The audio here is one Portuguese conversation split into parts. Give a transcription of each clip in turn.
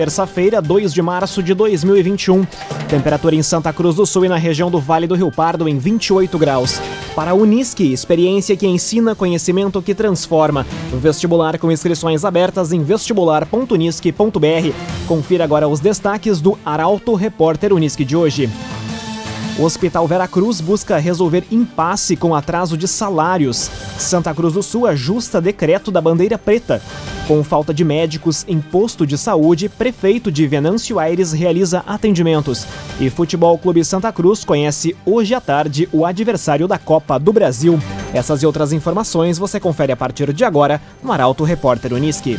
terça-feira, 2 de março de 2021. Temperatura em Santa Cruz do Sul e na região do Vale do Rio Pardo em 28 graus. Para a Unisque, experiência que ensina, conhecimento que transforma. Vestibular com inscrições abertas em vestibular.unisque.br. Confira agora os destaques do Arauto Repórter Unisque de hoje. O Hospital Veracruz busca resolver impasse com atraso de salários. Santa Cruz do Sul ajusta decreto da bandeira preta. Com falta de médicos em posto de saúde, prefeito de Venâncio Aires realiza atendimentos. E Futebol Clube Santa Cruz conhece hoje à tarde o adversário da Copa do Brasil. Essas e outras informações você confere a partir de agora no Arauto Repórter Uniski.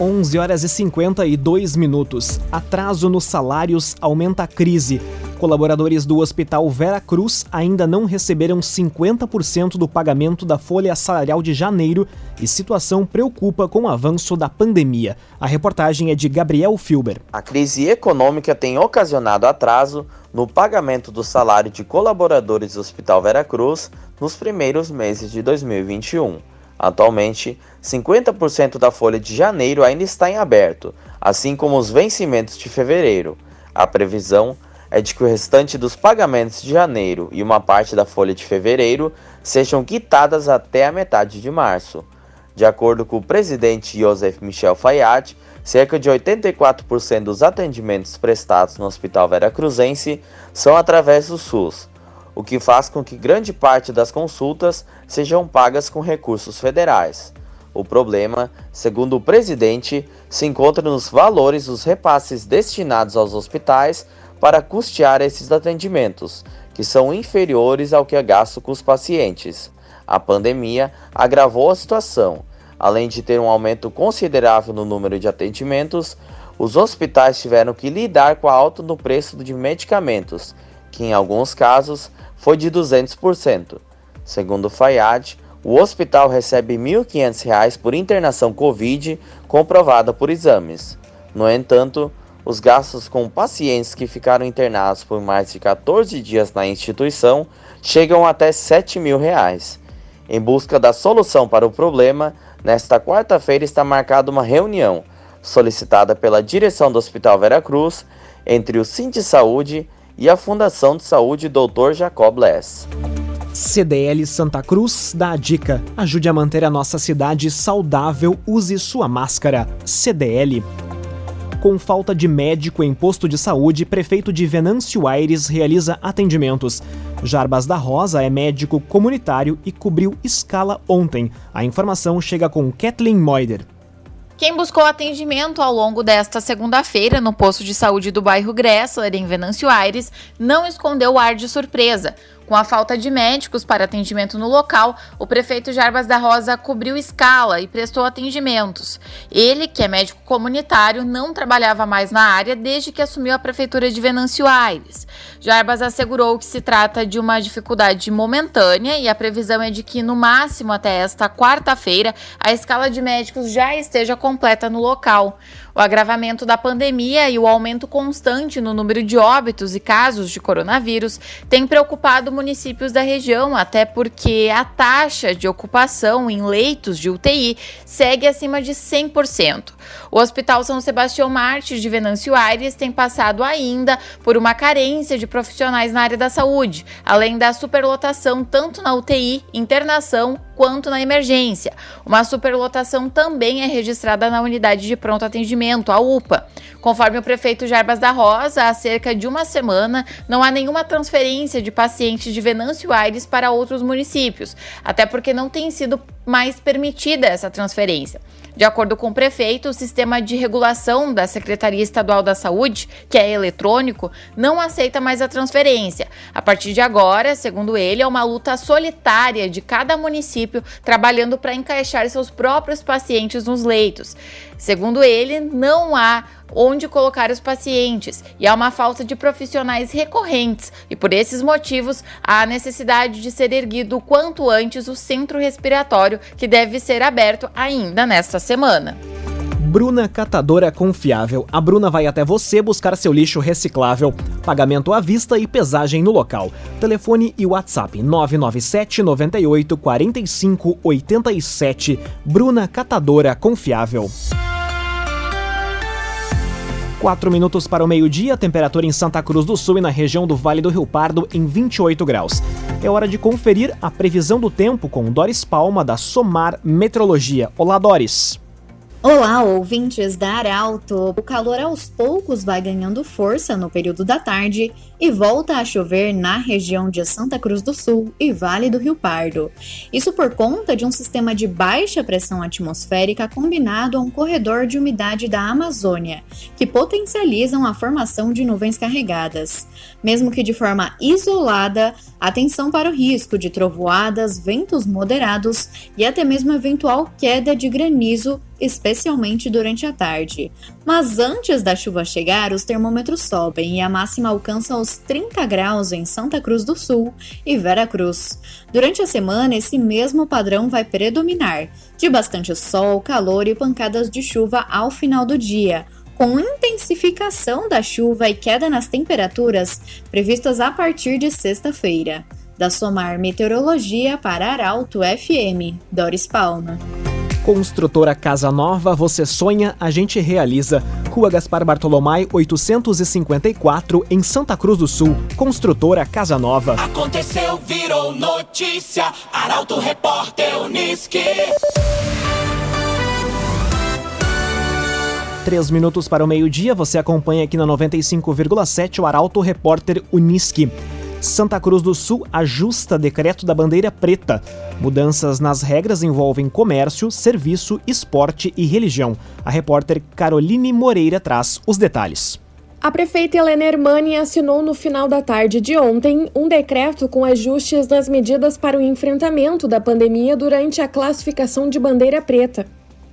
11 horas e 52 minutos. Atraso nos salários aumenta a crise. Colaboradores do Hospital Vera Cruz ainda não receberam 50% do pagamento da folha salarial de janeiro e situação preocupa com o avanço da pandemia. A reportagem é de Gabriel Filber. A crise econômica tem ocasionado atraso no pagamento do salário de colaboradores do Hospital Vera Cruz nos primeiros meses de 2021. Atualmente, 50% da folha de janeiro ainda está em aberto, assim como os vencimentos de fevereiro. A previsão é de que o restante dos pagamentos de janeiro e uma parte da folha de fevereiro sejam quitadas até a metade de março. De acordo com o presidente Joseph Michel Fayad, cerca de 84% dos atendimentos prestados no Hospital Vera Cruzense são através do SUS, o que faz com que grande parte das consultas sejam pagas com recursos federais. O problema, segundo o presidente, se encontra nos valores dos repasses destinados aos hospitais para custear esses atendimentos, que são inferiores ao que é gasto com os pacientes. A pandemia agravou a situação. Além de ter um aumento considerável no número de atendimentos, os hospitais tiveram que lidar com a alta no preço de medicamentos, que em alguns casos foi de 200%. Segundo Fayad, o hospital recebe R$ 1.500 por internação Covid comprovada por exames. No entanto, os gastos com pacientes que ficaram internados por mais de 14 dias na instituição chegam até 7 mil reais. Em busca da solução para o problema, nesta quarta-feira está marcada uma reunião solicitada pela direção do Hospital Vera Cruz entre o Cinti Saúde e a Fundação de Saúde Dr. Jacob Less. CDL Santa Cruz dá a dica: ajude a manter a nossa cidade saudável, use sua máscara. CDL. Com falta de médico em posto de saúde, prefeito de Venâncio Aires realiza atendimentos. Jarbas da Rosa é médico comunitário e cobriu escala ontem. A informação chega com Kathleen Moider. Quem buscou atendimento ao longo desta segunda-feira no posto de saúde do bairro Gressler, em Venâncio Aires, não escondeu o ar de surpresa. Com a falta de médicos para atendimento no local, o prefeito Jarbas da Rosa cobriu escala e prestou atendimentos. Ele, que é médico comunitário, não trabalhava mais na área desde que assumiu a prefeitura de Venâncio Aires. Jarbas assegurou que se trata de uma dificuldade momentânea e a previsão é de que, no máximo até esta quarta-feira, a escala de médicos já esteja completa no local. O agravamento da pandemia e o aumento constante no número de óbitos e casos de coronavírus tem preocupado municípios da região, até porque a taxa de ocupação em leitos de UTI segue acima de 100%. O Hospital São Sebastião Martins de Venâncio Aires tem passado ainda por uma carência de profissionais na área da saúde, além da superlotação tanto na UTI, internação quanto na emergência. Uma superlotação também é registrada na unidade de pronto atendimento, a UPA. Conforme o prefeito Jarbas da Rosa, há cerca de uma semana não há nenhuma transferência de pacientes de Venâncio Aires para outros municípios, até porque não tem sido mais permitida essa transferência. De acordo com o prefeito, o sistema de regulação da Secretaria Estadual da Saúde, que é eletrônico, não aceita mais a transferência. A partir de agora, segundo ele, é uma luta solitária de cada município trabalhando para encaixar seus próprios pacientes nos leitos. Segundo ele, não há onde colocar os pacientes e há uma falta de profissionais recorrentes, e por esses motivos há necessidade de ser erguido o quanto antes o centro respiratório, que deve ser aberto ainda nesta semana. Bruna Catadora Confiável. A Bruna vai até você buscar seu lixo reciclável. Pagamento à vista e pesagem no local. Telefone e WhatsApp 997 98 45 87. Bruna Catadora Confiável. 4 minutos para o meio-dia, temperatura em Santa Cruz do Sul e na região do Vale do Rio Pardo em 28 graus. É hora de conferir a previsão do tempo com Doris Palma da Somar Metrologia. Olá, Doris. Olá, ouvintes da Arauto! O calor aos poucos vai ganhando força no período da tarde e volta a chover na região de Santa Cruz do Sul e Vale do Rio Pardo. Isso por conta de um sistema de baixa pressão atmosférica combinado a um corredor de umidade da Amazônia, que potencializam a formação de nuvens carregadas. Mesmo que de forma isolada, atenção para o risco de trovoadas, ventos moderados e até mesmo eventual queda de granizo especialmente durante a tarde. Mas antes da chuva chegar, os termômetros sobem e a máxima alcança os 30 graus em Santa Cruz do Sul e Vera Cruz. Durante a semana, esse mesmo padrão vai predominar, de bastante sol, calor e pancadas de chuva ao final do dia com intensificação da chuva e queda nas temperaturas previstas a partir de sexta-feira. Da Somar Meteorologia para Arauto FM, Doris Palma. Construtora Casa Nova, você sonha, a gente realiza. Rua Gaspar Bartolomai, 854, em Santa Cruz do Sul. Construtora Casa Nova. Aconteceu, virou notícia. Arauto Repórter Uniski. Três minutos para o meio-dia, você acompanha aqui na 95,7 o Arauto Repórter Uniski. Santa Cruz do Sul ajusta decreto da bandeira preta. Mudanças nas regras envolvem comércio, serviço, esporte e religião. A repórter Caroline Moreira traz os detalhes. A prefeita Helena Hermani assinou no final da tarde de ontem um decreto com ajustes nas medidas para o enfrentamento da pandemia durante a classificação de bandeira preta.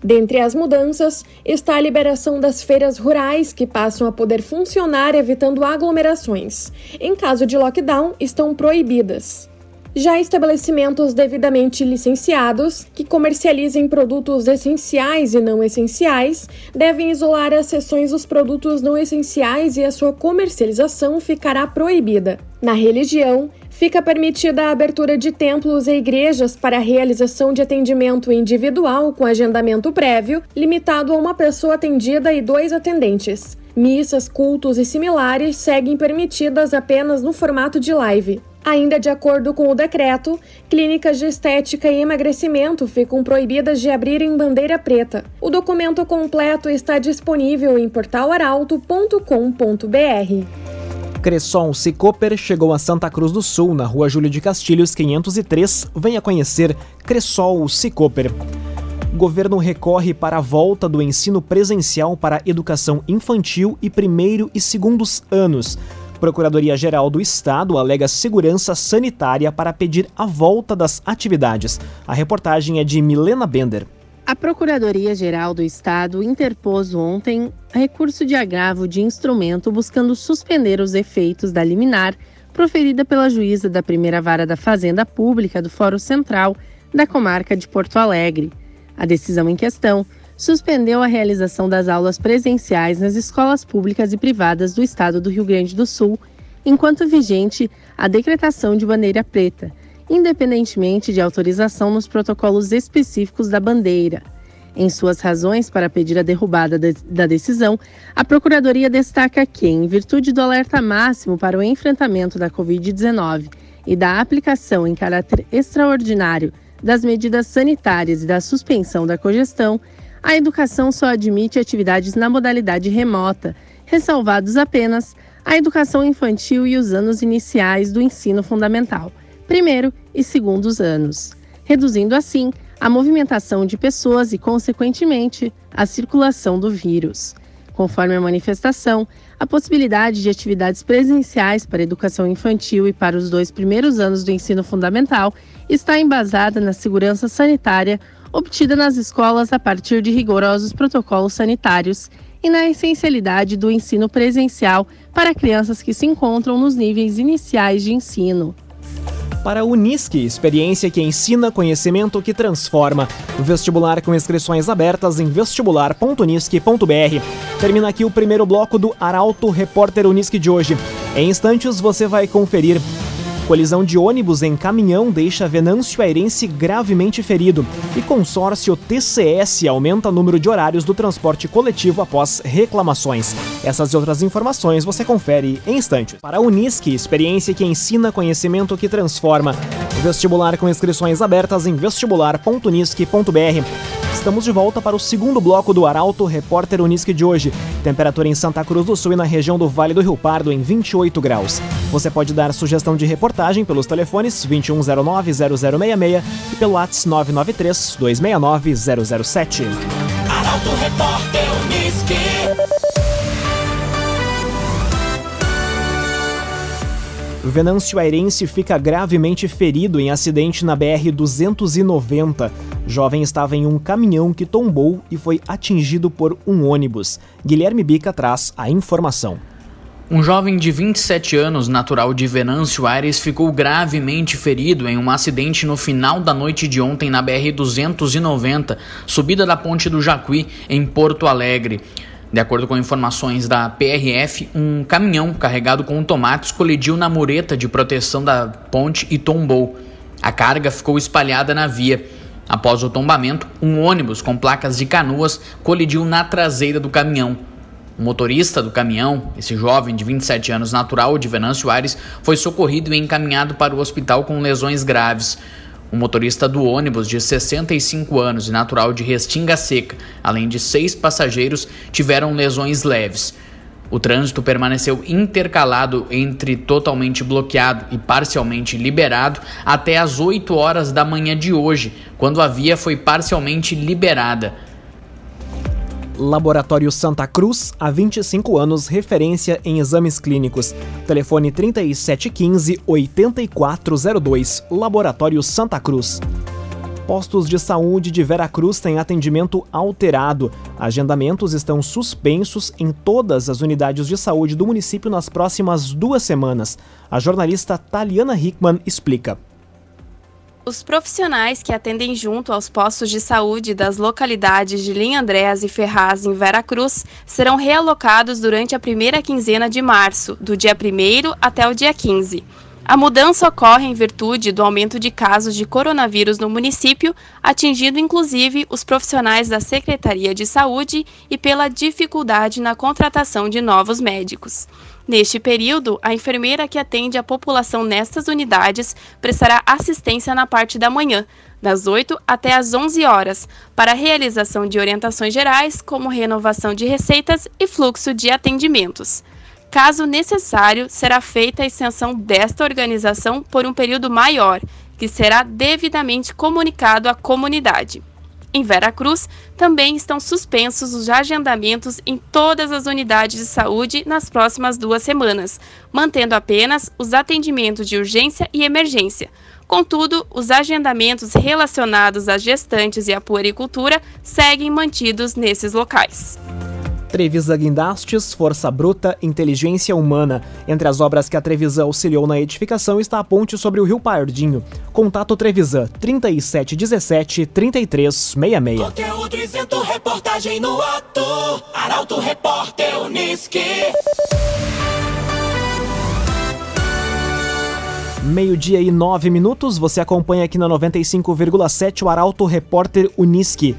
Dentre as mudanças está a liberação das feiras rurais, que passam a poder funcionar evitando aglomerações. Em caso de lockdown, estão proibidas. Já estabelecimentos devidamente licenciados, que comercializem produtos essenciais e não essenciais, devem isolar as seções dos produtos não essenciais e a sua comercialização ficará proibida. Na religião, fica permitida a abertura de templos e igrejas para a realização de atendimento individual com agendamento prévio, limitado a uma pessoa atendida e dois atendentes. Missas, cultos e similares seguem permitidas apenas no formato de live. Ainda de acordo com o decreto, clínicas de estética e emagrecimento ficam proibidas de abrir em bandeira preta. O documento completo está disponível em portalaralto.com.br. Cresson Cicoper chegou a Santa Cruz do Sul, na rua Júlio de Castilhos, 503. Venha conhecer Cressol Cicoper. Governo recorre para a volta do ensino presencial para educação infantil e primeiro e segundos anos. Procuradoria-Geral do Estado alega segurança sanitária para pedir a volta das atividades. A reportagem é de Milena Bender. A Procuradoria-Geral do Estado interpôs ontem recurso de agravo de instrumento buscando suspender os efeitos da liminar proferida pela juíza da primeira vara da Fazenda Pública do Fórum Central da comarca de Porto Alegre. A decisão em questão suspendeu a realização das aulas presenciais nas escolas públicas e privadas do estado do Rio Grande do Sul, enquanto vigente a decretação de bandeira preta independentemente de autorização nos protocolos específicos da bandeira. Em suas razões para pedir a derrubada de, da decisão, a Procuradoria destaca que, em virtude do alerta máximo para o enfrentamento da Covid-19 e da aplicação em caráter extraordinário das medidas sanitárias e da suspensão da cogestão, a educação só admite atividades na modalidade remota, ressalvados apenas a educação infantil e os anos iniciais do ensino fundamental primeiro e segundos anos, reduzindo assim a movimentação de pessoas e, consequentemente, a circulação do vírus. Conforme a manifestação, a possibilidade de atividades presenciais para educação infantil e para os dois primeiros anos do ensino fundamental está embasada na segurança sanitária, obtida nas escolas a partir de rigorosos protocolos sanitários e na essencialidade do ensino presencial para crianças que se encontram nos níveis iniciais de ensino. Para a Unisque, experiência que ensina conhecimento que transforma. Vestibular com inscrições abertas em vestibular.unisque.br. Termina aqui o primeiro bloco do Arauto Repórter Unisque de hoje. Em instantes você vai conferir Colisão de ônibus em caminhão deixa Venâncio Airense gravemente ferido. E consórcio TCS aumenta o número de horários do transporte coletivo após reclamações. Essas e outras informações você confere em instantes. Para a Unisque, experiência que ensina conhecimento que transforma. Vestibular com inscrições abertas em vestibular.unisque.br. Estamos de volta para o segundo bloco do Arauto Repórter Unisque de hoje. Temperatura em Santa Cruz do Sul e na região do Vale do Rio Pardo em 28 graus. Você pode dar sugestão de reportagem pelos telefones 2109-0066 e pelo WhatsApp 993-269-007. Arauto Repórter Unisque. Venâncio Airense fica gravemente ferido em acidente na BR-290. Jovem estava em um caminhão que tombou e foi atingido por um ônibus. Guilherme Bica traz a informação. Um jovem de 27 anos, natural de Venâncio Aires, ficou gravemente ferido em um acidente no final da noite de ontem na BR-290, subida da Ponte do Jacuí, em Porto Alegre. De acordo com informações da PRF, um caminhão carregado com tomates colidiu na mureta de proteção da ponte e tombou. A carga ficou espalhada na via. Após o tombamento, um ônibus com placas de canoas colidiu na traseira do caminhão. O motorista do caminhão, esse jovem de 27 anos natural de Venâncio Aires, foi socorrido e encaminhado para o hospital com lesões graves. O motorista do ônibus, de 65 anos e natural de Restinga Seca, além de seis passageiros, tiveram lesões leves. O trânsito permaneceu intercalado entre totalmente bloqueado e parcialmente liberado até às 8 horas da manhã de hoje, quando a via foi parcialmente liberada. Laboratório Santa Cruz, há 25 anos, referência em exames clínicos. Telefone 3715-8402, Laboratório Santa Cruz. Postos de saúde de Veracruz têm atendimento alterado. Agendamentos estão suspensos em todas as unidades de saúde do município nas próximas duas semanas. A jornalista Taliana Hickman explica. Os profissionais que atendem junto aos postos de saúde das localidades de Linha Andréas e Ferraz, em Veracruz, serão realocados durante a primeira quinzena de março, do dia 1 até o dia 15. A mudança ocorre em virtude do aumento de casos de coronavírus no município, atingindo inclusive os profissionais da Secretaria de Saúde e pela dificuldade na contratação de novos médicos. Neste período, a enfermeira que atende a população nestas unidades prestará assistência na parte da manhã, das 8 até as 11 horas, para a realização de orientações gerais, como renovação de receitas e fluxo de atendimentos. Caso necessário, será feita a extensão desta organização por um período maior, que será devidamente comunicado à comunidade. Em Veracruz, também estão suspensos os agendamentos em todas as unidades de saúde nas próximas duas semanas, mantendo apenas os atendimentos de urgência e emergência. Contudo, os agendamentos relacionados às gestantes e à puericultura seguem mantidos nesses locais. Trevisa Guindastes, Força Bruta, Inteligência Humana. Entre as obras que a Trevisa auxiliou na edificação está a ponte sobre o Rio Pardinho. Contato Trevisan 3717 3366. Conteúdo isento, reportagem no ato. Arauto Repórter Unisque. Meio-dia e nove minutos, você acompanha aqui na 95,7 o Arauto Repórter Unisque.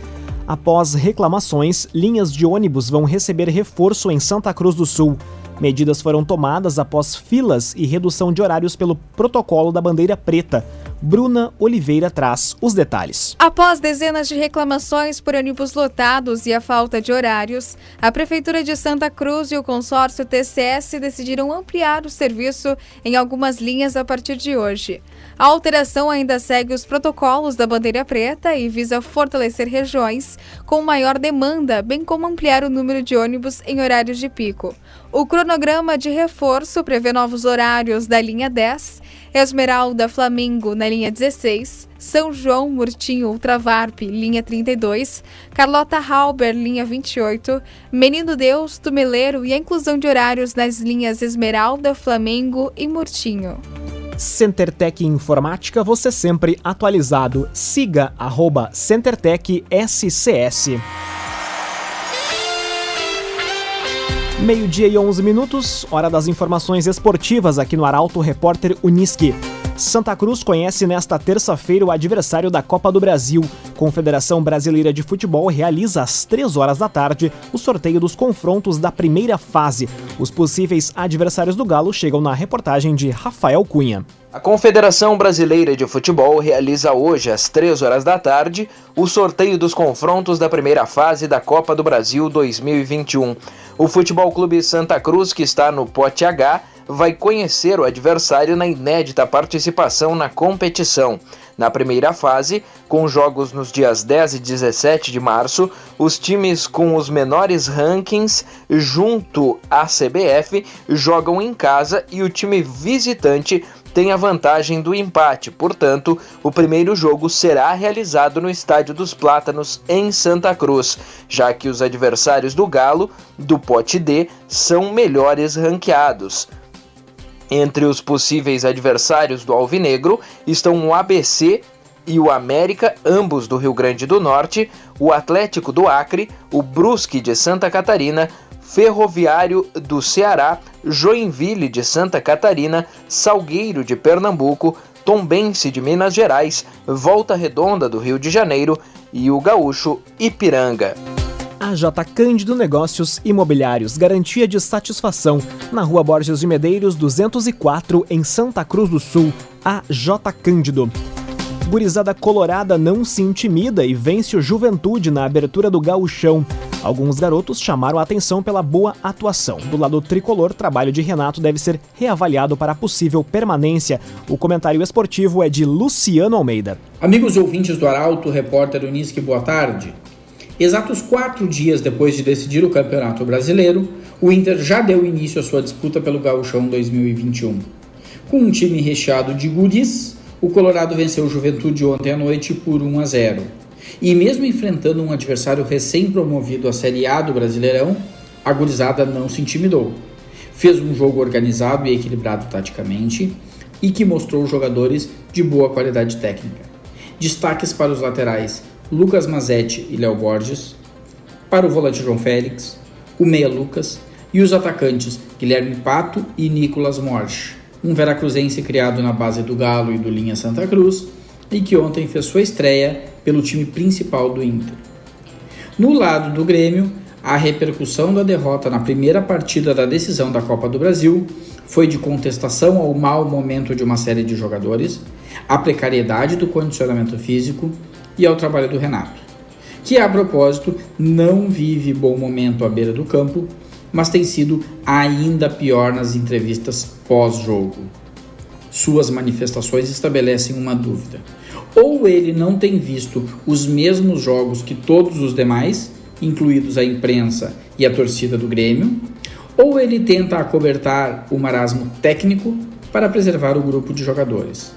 Após reclamações, linhas de ônibus vão receber reforço em Santa Cruz do Sul. Medidas foram tomadas após filas e redução de horários pelo protocolo da bandeira preta. Bruna Oliveira traz os detalhes. Após dezenas de reclamações por ônibus lotados e a falta de horários, a Prefeitura de Santa Cruz e o consórcio TCS decidiram ampliar o serviço em algumas linhas a partir de hoje. A alteração ainda segue os protocolos da bandeira preta e visa fortalecer regiões com maior demanda, bem como ampliar o número de ônibus em horários de pico. O cronograma de reforço prevê novos horários da linha 10 Esmeralda Flamengo na linha 16, São João Murtinho Ultravarp, linha 32, Carlota Halber, linha 28, Menino Deus Tumeleiro e a inclusão de horários nas linhas Esmeralda, Flamengo e Murtinho. CenterTech Informática, você sempre atualizado. Siga arroba CenterTech SCS. Meio-dia e 11 minutos, hora das informações esportivas aqui no Arauto Repórter Uniski. Santa Cruz conhece nesta terça-feira o adversário da Copa do Brasil. Confederação Brasileira de Futebol realiza às 3 horas da tarde o sorteio dos confrontos da primeira fase. Os possíveis adversários do Galo chegam na reportagem de Rafael Cunha. A Confederação Brasileira de Futebol realiza hoje, às 3 horas da tarde, o sorteio dos confrontos da primeira fase da Copa do Brasil 2021. O Futebol Clube Santa Cruz, que está no pote H, vai conhecer o adversário na inédita participação na competição. Na primeira fase, com jogos nos dias 10 e 17 de março, os times com os menores rankings junto à CBF jogam em casa e o time visitante tem a vantagem do empate. Portanto, o primeiro jogo será realizado no Estádio dos Plátanos, em Santa Cruz, já que os adversários do Galo, do pote D, são melhores ranqueados. Entre os possíveis adversários do Alvinegro estão o ABC e o América, ambos do Rio Grande do Norte, o Atlético do Acre, o Brusque de Santa Catarina, Ferroviário do Ceará, Joinville de Santa Catarina, Salgueiro de Pernambuco, Tombense de Minas Gerais, Volta Redonda do Rio de Janeiro e o gaúcho Ipiranga. AJ Cândido Negócios Imobiliários, garantia de satisfação, na Rua Borges de Medeiros, 204, em Santa Cruz do Sul. AJ Cândido. Gurizada Colorada não se intimida e vence o Juventude na abertura do gauchão. Alguns garotos chamaram a atenção pela boa atuação. Do lado tricolor, trabalho de Renato deve ser reavaliado para possível permanência. O comentário esportivo é de Luciano Almeida. Amigos ouvintes do Arauto, repórter Unisque, boa tarde. Exatos quatro dias depois de decidir o Campeonato Brasileiro, o Inter já deu início à sua disputa pelo Gauchão 2021. Com um time recheado de guris, o Colorado venceu o Juventude ontem à noite por 1 a 0. E mesmo enfrentando um adversário recém-promovido à Série A do Brasileirão, a gurizada não se intimidou. Fez um jogo organizado e equilibrado taticamente e que mostrou jogadores de boa qualidade técnica. Destaques para os laterais Lucas Mazetti e Léo Borges, para o volante João Félix, o meia Lucas e os atacantes Guilherme Pato e Nicolas Morsch, um veracruzense criado na base do Galo e do Linha Santa Cruz e que ontem fez sua estreia pelo time principal do Inter. No lado do Grêmio, a repercussão da derrota na primeira partida da decisão da Copa do Brasil foi de contestação ao mau momento de uma série de jogadores, à precariedade do condicionamento físico e ao trabalho do Renato, que a propósito não vive bom momento à beira do campo, mas tem sido ainda pior nas entrevistas pós-jogo. Suas manifestações estabelecem uma dúvida. Ou ele não tem visto os mesmos jogos que todos os demais, incluídos a imprensa e a torcida do Grêmio, ou ele tenta acobertar o marasmo técnico para preservar o grupo de jogadores.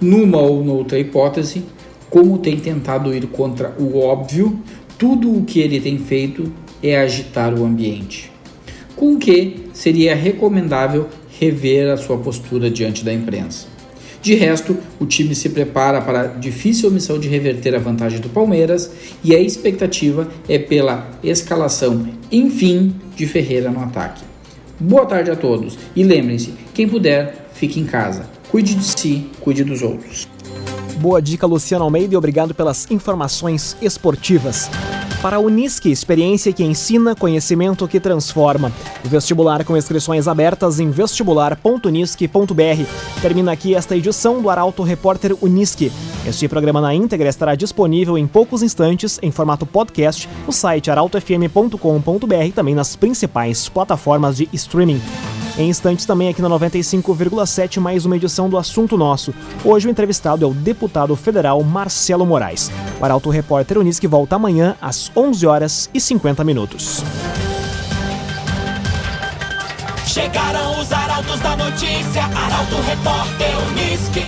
Numa ou noutra hipótese, como tem tentado ir contra o óbvio, tudo o que ele tem feito é agitar o ambiente. Com o que seria recomendável rever a sua postura diante da imprensa. De resto, o time se prepara para a difícil missão de reverter a vantagem do Palmeiras e a expectativa é pela escalação, enfim, de Ferreira no ataque. Boa tarde a todos e lembrem-se: quem puder, fique em casa. Cuide de si, cuide dos outros. Boa dica, Luciano Almeida, e obrigado pelas informações esportivas. Para a Unisque, experiência que ensina, conhecimento que transforma. Vestibular com inscrições abertas em vestibular.unisque.br. Termina aqui esta edição do Arauto Repórter Unisque. Este programa na íntegra estará disponível em poucos instantes em formato podcast no site arautofm.com.br e também nas principais plataformas de streaming. Em instantes também aqui na 95,7 mais uma edição do Assunto Nosso. Hoje o entrevistado é o deputado federal Marcelo Moraes. O Arauto Repórter Unisque volta amanhã às 11 horas e 50 minutos. Chegaram os arautos da notícia, Arauto Repórter Uniski.